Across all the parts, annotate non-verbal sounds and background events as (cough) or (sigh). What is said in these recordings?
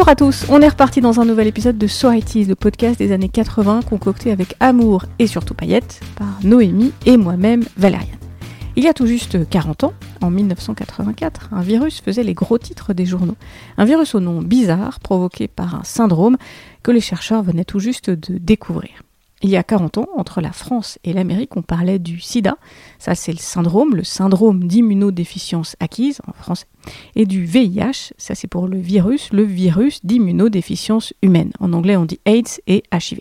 Bonjour à tous, on est reparti dans un nouvel épisode de So le podcast des années 80 concocté avec amour et surtout paillettes par Noémie et moi-même Valériane. Il y a tout juste 40 ans, en 1984, un virus faisait les gros titres des journaux. Un virus au nom bizarre provoqué par un syndrome que les chercheurs venaient tout juste de découvrir. Il y a 40 ans, entre la France et l'Amérique, on parlait du sida, ça c'est le syndrome, le syndrome d'immunodéficience acquise en français, et du VIH, ça c'est pour le virus, le virus d'immunodéficience humaine. En anglais on dit AIDS et HIV.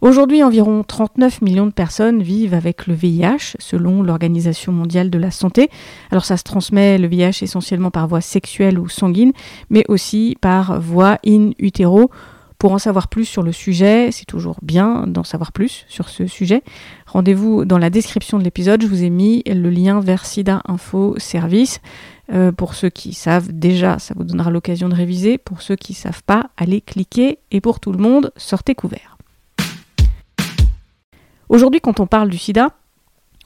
Aujourd'hui, environ 39 millions de personnes vivent avec le VIH, selon l'Organisation mondiale de la santé. Alors ça se transmet, le VIH, essentiellement par voie sexuelle ou sanguine, mais aussi par voie in utero pour en savoir plus sur le sujet, c'est toujours bien d'en savoir plus sur ce sujet. Rendez-vous dans la description de l'épisode, je vous ai mis le lien vers SIDA Info Service. Euh, pour ceux qui savent déjà, ça vous donnera l'occasion de réviser. Pour ceux qui ne savent pas, allez cliquer. Et pour tout le monde, sortez couvert. Aujourd'hui, quand on parle du sida,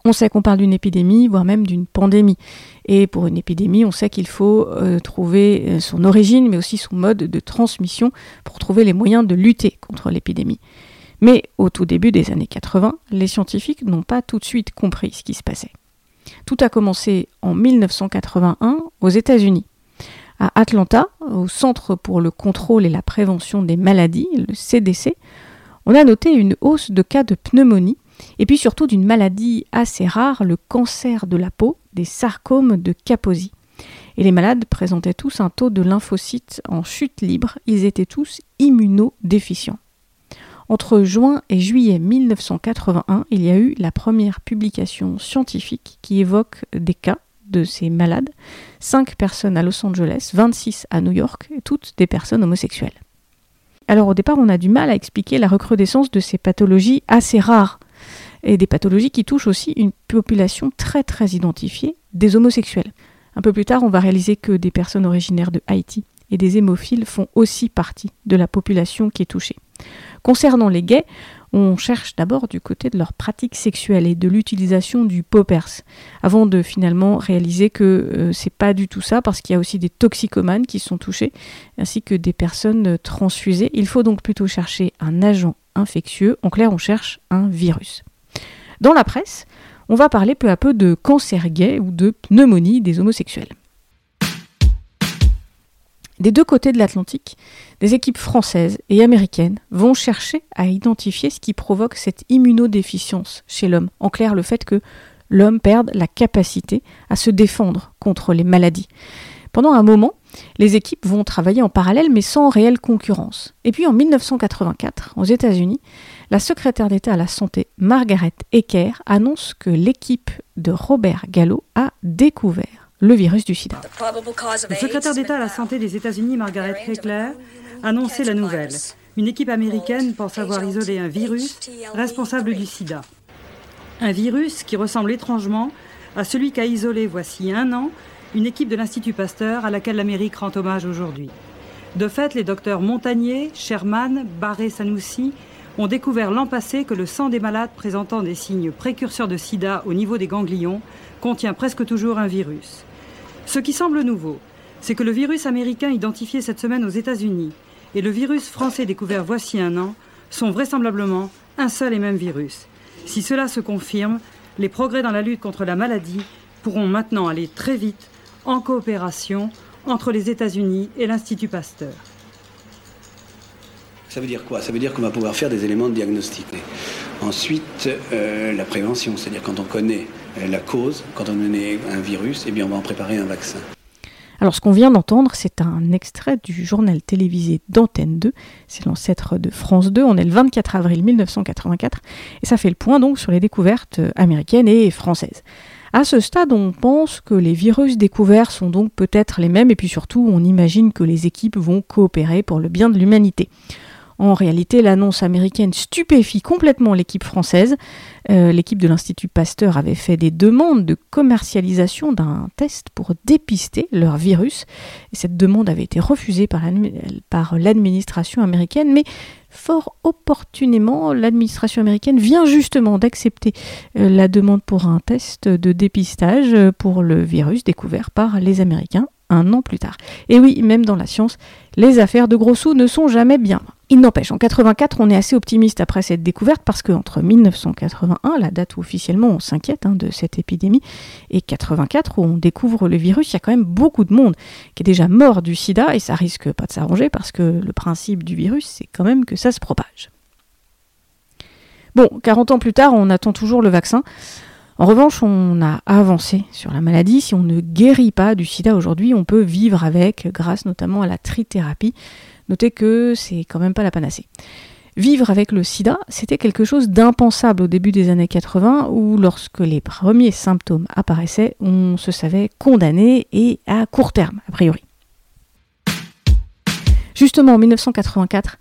on sait qu'on parle d'une épidémie, voire même d'une pandémie. Et pour une épidémie, on sait qu'il faut euh, trouver euh, son origine, mais aussi son mode de transmission pour trouver les moyens de lutter contre l'épidémie. Mais au tout début des années 80, les scientifiques n'ont pas tout de suite compris ce qui se passait. Tout a commencé en 1981 aux États-Unis. À Atlanta, au Centre pour le contrôle et la prévention des maladies, le CDC, on a noté une hausse de cas de pneumonie et puis surtout d'une maladie assez rare, le cancer de la peau, des sarcomes de Kaposi. Et les malades présentaient tous un taux de lymphocytes en chute libre, ils étaient tous immunodéficients. Entre juin et juillet 1981, il y a eu la première publication scientifique qui évoque des cas de ces malades, 5 personnes à Los Angeles, 26 à New York, toutes des personnes homosexuelles. Alors au départ, on a du mal à expliquer la recrudescence de ces pathologies assez rares et des pathologies qui touchent aussi une population très très identifiée des homosexuels. Un peu plus tard, on va réaliser que des personnes originaires de Haïti et des hémophiles font aussi partie de la population qui est touchée. Concernant les gays, on cherche d'abord du côté de leur pratique sexuelle et de l'utilisation du poppers, avant de finalement réaliser que euh, c'est pas du tout ça, parce qu'il y a aussi des toxicomanes qui sont touchés, ainsi que des personnes transfusées. Il faut donc plutôt chercher un agent infectieux. En clair, on cherche un virus. Dans la presse, on va parler peu à peu de cancer gay ou de pneumonie des homosexuels. Des deux côtés de l'Atlantique, des équipes françaises et américaines vont chercher à identifier ce qui provoque cette immunodéficience chez l'homme. En clair, le fait que l'homme perde la capacité à se défendre contre les maladies. Pendant un moment, les équipes vont travailler en parallèle mais sans réelle concurrence. Et puis en 1984, aux États-Unis, la secrétaire d'État à la santé Margaret Ecker annonce que l'équipe de Robert Gallo a découvert le virus du sida. Le secrétaire d'État à la santé des États-Unis, Margaret Eckler, a annoncé la nouvelle. Une équipe américaine pense avoir isolé un virus responsable du sida. Un virus qui ressemble étrangement à celui qu'a isolé voici un an une équipe de l'Institut Pasteur à laquelle l'Amérique rend hommage aujourd'hui. De fait, les docteurs Montagnier, Sherman, Barré-Sanoussi ont découvert l'an passé que le sang des malades présentant des signes précurseurs de sida au niveau des ganglions contient presque toujours un virus. Ce qui semble nouveau, c'est que le virus américain identifié cette semaine aux États-Unis et le virus français découvert voici un an sont vraisemblablement un seul et même virus. Si cela se confirme, les progrès dans la lutte contre la maladie pourront maintenant aller très vite en coopération entre les États-Unis et l'Institut Pasteur. Ça veut dire quoi? Ça veut dire qu'on va pouvoir faire des éléments de diagnostic. Ensuite, euh, la prévention, c'est-à-dire quand on connaît euh, la cause, quand on connaît un virus, eh bien on va en préparer un vaccin. Alors ce qu'on vient d'entendre, c'est un extrait du journal télévisé d'Antenne 2, c'est l'ancêtre de France 2, on est le 24 avril 1984, et ça fait le point donc sur les découvertes américaines et françaises. À ce stade, on pense que les virus découverts sont donc peut-être les mêmes et puis surtout, on imagine que les équipes vont coopérer pour le bien de l'humanité. En réalité, l'annonce américaine stupéfie complètement l'équipe française. Euh, l'équipe de l'Institut Pasteur avait fait des demandes de commercialisation d'un test pour dépister leur virus. Et cette demande avait été refusée par l'administration américaine, mais fort opportunément, l'administration américaine vient justement d'accepter euh, la demande pour un test de dépistage pour le virus découvert par les Américains un an plus tard. Et oui, même dans la science, les affaires de gros sous ne sont jamais bien. Il n'empêche, en 84, on est assez optimiste après cette découverte parce qu'entre 1981, la date où officiellement on s'inquiète hein, de cette épidémie, et 84 où on découvre le virus, il y a quand même beaucoup de monde qui est déjà mort du sida et ça risque pas de s'arranger parce que le principe du virus, c'est quand même que ça se propage. Bon, 40 ans plus tard, on attend toujours le vaccin. En revanche, on a avancé sur la maladie. Si on ne guérit pas du sida aujourd'hui, on peut vivre avec, grâce notamment à la trithérapie. Notez que c'est quand même pas la panacée. Vivre avec le sida, c'était quelque chose d'impensable au début des années 80, où lorsque les premiers symptômes apparaissaient, on se savait condamné et à court terme, a priori. Justement, en 1984,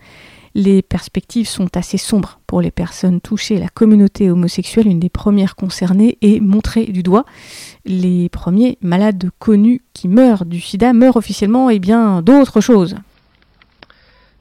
les perspectives sont assez sombres pour les personnes touchées. La communauté homosexuelle, une des premières concernées, est montrée du doigt. Les premiers malades connus qui meurent du sida meurent officiellement et eh bien d'autres choses.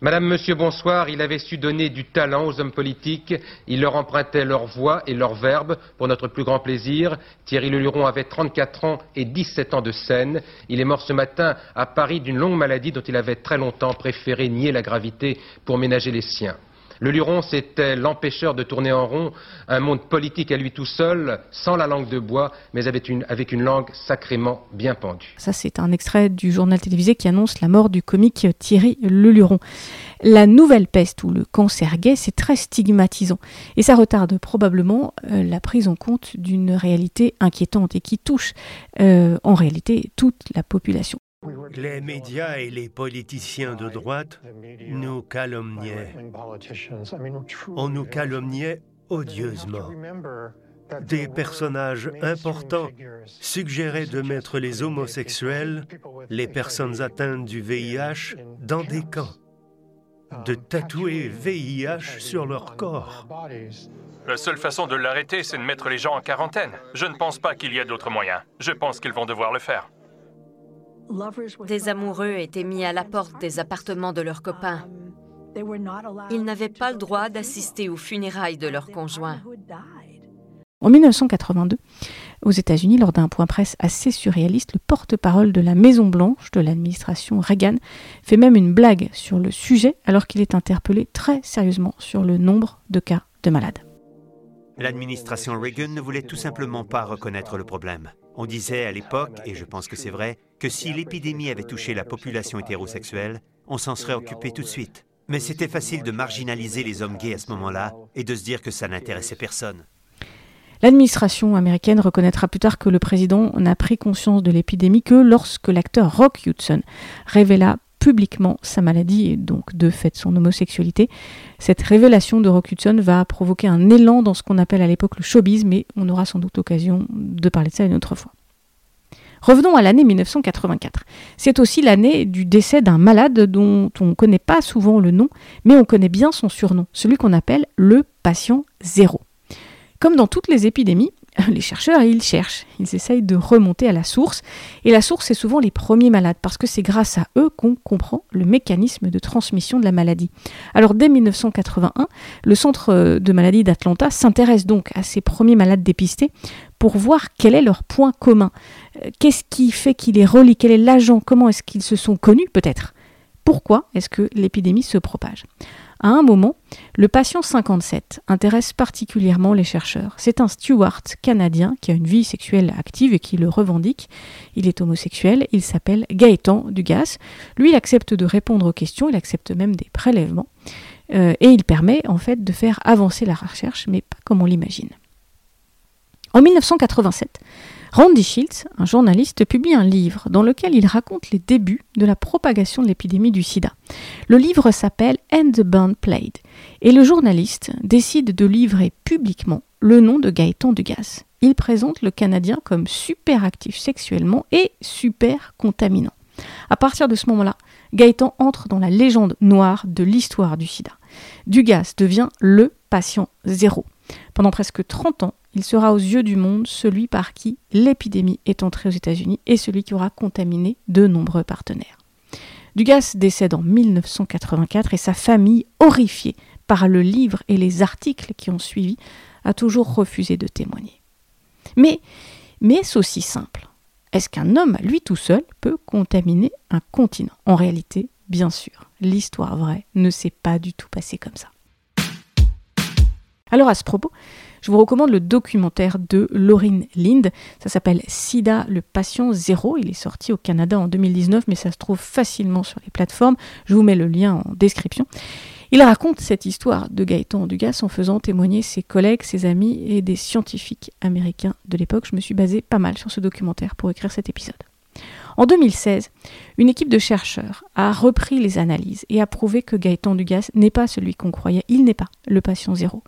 Madame, Monsieur, bonsoir. Il avait su donner du talent aux hommes politiques. Il leur empruntait leur voix et leur verbe pour notre plus grand plaisir. Thierry Leluron avait 34 ans et 17 ans de scène. Il est mort ce matin à Paris d'une longue maladie dont il avait très longtemps préféré nier la gravité pour ménager les siens. Le Luron, c'était l'empêcheur de tourner en rond, un monde politique à lui tout seul, sans la langue de bois, mais avec une, langue sacrément bien pendue. Ça, c'est un extrait du journal télévisé qui annonce la mort du comique Thierry Leluron. La nouvelle peste ou le cancer gay, c'est très stigmatisant et ça retarde probablement euh, la prise en compte d'une réalité inquiétante et qui touche euh, en réalité toute la population. Les médias et les politiciens de droite nous calomniaient. On nous calomniait odieusement. Des personnages importants suggéraient de mettre les homosexuels, les personnes atteintes du VIH, dans des camps, de tatouer VIH sur leur corps. La seule façon de l'arrêter, c'est de mettre les gens en quarantaine. Je ne pense pas qu'il y ait d'autres moyens. Je pense qu'ils vont devoir le faire. Des amoureux étaient mis à la porte des appartements de leurs copains. Ils n'avaient pas le droit d'assister aux funérailles de leurs conjoints. En 1982, aux États-Unis, lors d'un point presse assez surréaliste, le porte-parole de la Maison-Blanche de l'administration Reagan fait même une blague sur le sujet alors qu'il est interpellé très sérieusement sur le nombre de cas de malades. L'administration Reagan ne voulait tout simplement pas reconnaître le problème. On disait à l'époque, et je pense que c'est vrai, que si l'épidémie avait touché la population hétérosexuelle, on s'en serait occupé tout de suite. Mais c'était facile de marginaliser les hommes gays à ce moment-là et de se dire que ça n'intéressait personne. L'administration américaine reconnaîtra plus tard que le président n'a pris conscience de l'épidémie que lorsque l'acteur Rock Hudson révéla publiquement sa maladie et donc de fait son homosexualité. Cette révélation de Rock Hudson va provoquer un élan dans ce qu'on appelle à l'époque le showbiz, mais on aura sans doute l'occasion de parler de ça une autre fois. Revenons à l'année 1984. C'est aussi l'année du décès d'un malade dont on ne connaît pas souvent le nom, mais on connaît bien son surnom, celui qu'on appelle le patient zéro. Comme dans toutes les épidémies, (laughs) les chercheurs, ils cherchent, ils essayent de remonter à la source. Et la source, c'est souvent les premiers malades, parce que c'est grâce à eux qu'on comprend le mécanisme de transmission de la maladie. Alors dès 1981, le Centre de maladie d'Atlanta s'intéresse donc à ces premiers malades dépistés pour voir quel est leur point commun. Euh, qu'est-ce qui fait qu'il les relie Quel est l'agent? Comment est-ce qu'ils se sont connus peut-être? Pourquoi est-ce que l'épidémie se propage? À un moment, le patient 57 intéresse particulièrement les chercheurs. C'est un steward canadien qui a une vie sexuelle active et qui le revendique. Il est homosexuel, il s'appelle Gaëtan Dugas. Lui, accepte de répondre aux questions, il accepte même des prélèvements. Euh, et il permet en fait de faire avancer la recherche, mais pas comme on l'imagine. En 1987, Randy Shields, un journaliste, publie un livre dans lequel il raconte les débuts de la propagation de l'épidémie du sida. Le livre s'appelle And the Band Played et le journaliste décide de livrer publiquement le nom de Gaëtan Dugas. Il présente le Canadien comme super actif sexuellement et super contaminant. À partir de ce moment-là, Gaëtan entre dans la légende noire de l'histoire du sida. Dugas devient le patient zéro. Pendant presque 30 ans, il sera aux yeux du monde celui par qui l'épidémie est entrée aux États-Unis et celui qui aura contaminé de nombreux partenaires. Dugas décède en 1984 et sa famille, horrifiée par le livre et les articles qui ont suivi, a toujours refusé de témoigner. Mais, est-ce aussi simple Est-ce qu'un homme, lui tout seul, peut contaminer un continent? En réalité, bien sûr, l'histoire vraie ne s'est pas du tout passée comme ça. Alors à ce propos, je vous recommande le documentaire de Laurine Lind. Ça s'appelle Sida, le patient zéro. Il est sorti au Canada en 2019, mais ça se trouve facilement sur les plateformes. Je vous mets le lien en description. Il raconte cette histoire de Gaëtan Dugas en faisant témoigner ses collègues, ses amis et des scientifiques américains de l'époque. Je me suis basé pas mal sur ce documentaire pour écrire cet épisode. En 2016, une équipe de chercheurs a repris les analyses et a prouvé que Gaëtan Dugas n'est pas celui qu'on croyait, il n'est pas le patient zéro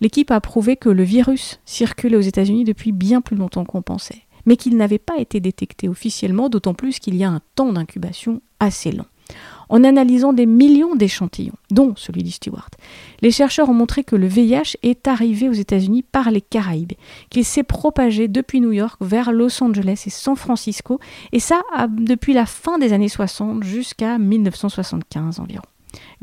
l'équipe a prouvé que le virus circulait aux États-Unis depuis bien plus longtemps qu'on pensait, mais qu'il n'avait pas été détecté officiellement, d'autant plus qu'il y a un temps d'incubation assez long. En analysant des millions d'échantillons, dont celui du Stewart, les chercheurs ont montré que le VIH est arrivé aux États-Unis par les Caraïbes, qu'il s'est propagé depuis New York vers Los Angeles et San Francisco, et ça depuis la fin des années 60 jusqu'à 1975 environ.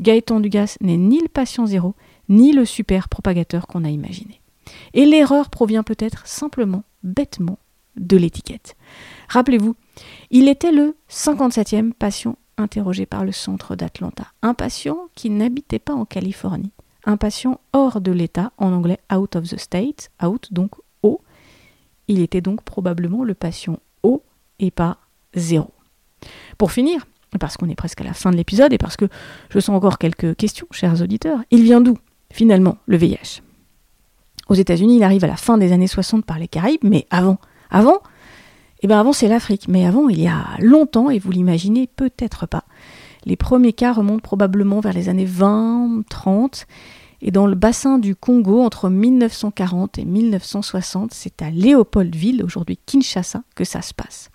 Gaëtan Dugas n'est ni le patient zéro, ni le super propagateur qu'on a imaginé. Et l'erreur provient peut-être simplement, bêtement, de l'étiquette. Rappelez-vous, il était le 57e patient interrogé par le centre d'Atlanta. Un patient qui n'habitait pas en Californie. Un patient hors de l'État, en anglais out of the state, out donc O. Il était donc probablement le patient O et pas zéro. Pour finir, parce qu'on est presque à la fin de l'épisode et parce que je sens encore quelques questions, chers auditeurs, il vient d'où? Finalement, le VIH. Aux États-Unis, il arrive à la fin des années 60 par les Caraïbes, mais avant, avant, eh bien avant c'est l'Afrique, mais avant il y a longtemps, et vous l'imaginez peut-être pas. Les premiers cas remontent probablement vers les années 20, 30, et dans le bassin du Congo, entre 1940 et 1960, c'est à Léopoldville, aujourd'hui Kinshasa, que ça se passe.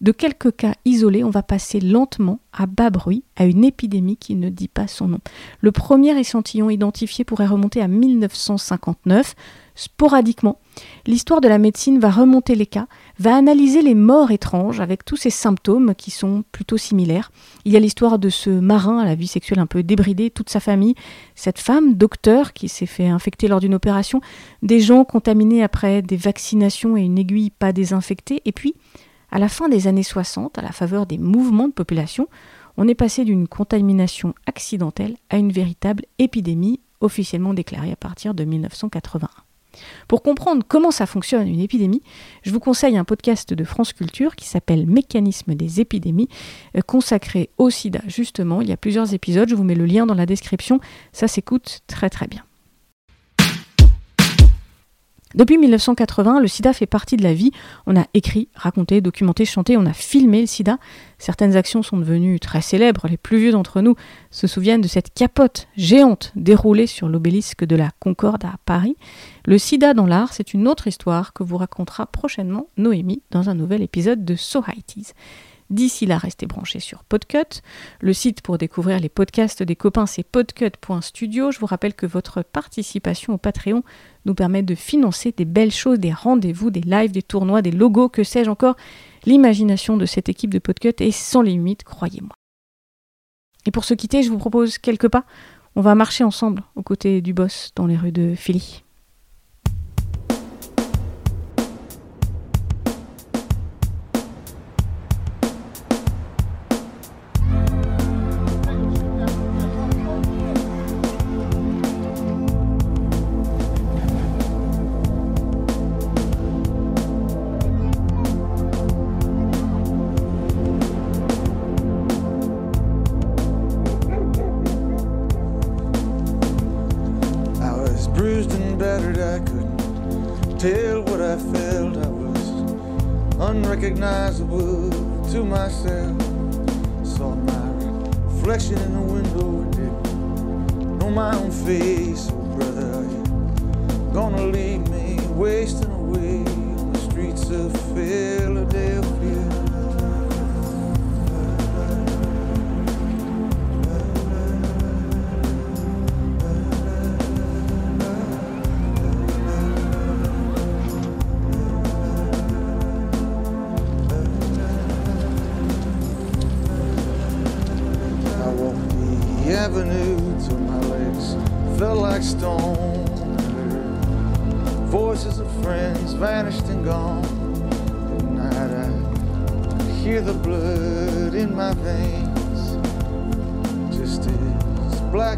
De quelques cas isolés, on va passer lentement, à bas bruit, à une épidémie qui ne dit pas son nom. Le premier échantillon identifié pourrait remonter à 1959. Sporadiquement, l'histoire de la médecine va remonter les cas, va analyser les morts étranges avec tous ces symptômes qui sont plutôt similaires. Il y a l'histoire de ce marin à la vie sexuelle un peu débridée, toute sa famille, cette femme, docteur, qui s'est fait infecter lors d'une opération, des gens contaminés après des vaccinations et une aiguille pas désinfectée, et puis à la fin des années 60, à la faveur des mouvements de population, on est passé d'une contamination accidentelle à une véritable épidémie officiellement déclarée à partir de 1981. Pour comprendre comment ça fonctionne une épidémie, je vous conseille un podcast de France Culture qui s'appelle Mécanisme des épidémies, euh, consacré au sida justement. Il y a plusieurs épisodes, je vous mets le lien dans la description, ça s'écoute très très bien. Depuis 1980, le sida fait partie de la vie. On a écrit, raconté, documenté, chanté, on a filmé le sida. Certaines actions sont devenues très célèbres. Les plus vieux d'entre nous se souviennent de cette capote géante déroulée sur l'obélisque de la Concorde à Paris. Le sida dans l'art, c'est une autre histoire que vous racontera prochainement Noémie dans un nouvel épisode de So D'ici là, restez branchés sur Podcut. Le site pour découvrir les podcasts des copains, c'est podcut.studio. Je vous rappelle que votre participation au Patreon nous permet de financer des belles choses, des rendez-vous, des lives, des tournois, des logos, que sais-je encore. L'imagination de cette équipe de Podcut est sans limite, croyez-moi. Et pour se quitter, je vous propose quelques pas. On va marcher ensemble aux côtés du boss dans les rues de Philly. Unrecognizable to myself. Saw my reflection in the window, didn't know my own face. Oh, brother, are gonna leave me wasting away on the streets of Philadelphia?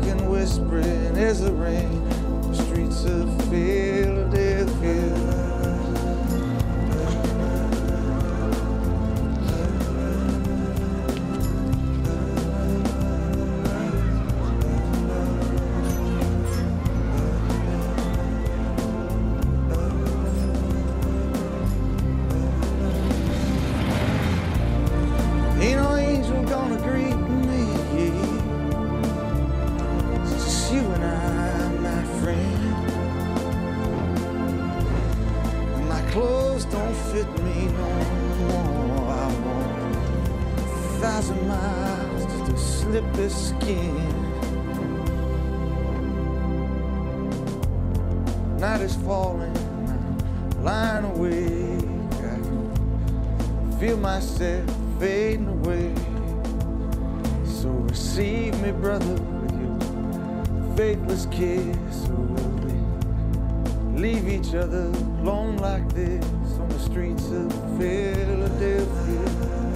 And whispering as the rain, the streets of Philadelphia. me no more. I want a thousand miles to slip this skin. Night is falling, lying awake. I can feel myself fading away. So receive me, brother, with your faithless kiss other alone like this on the streets of Philadelphia.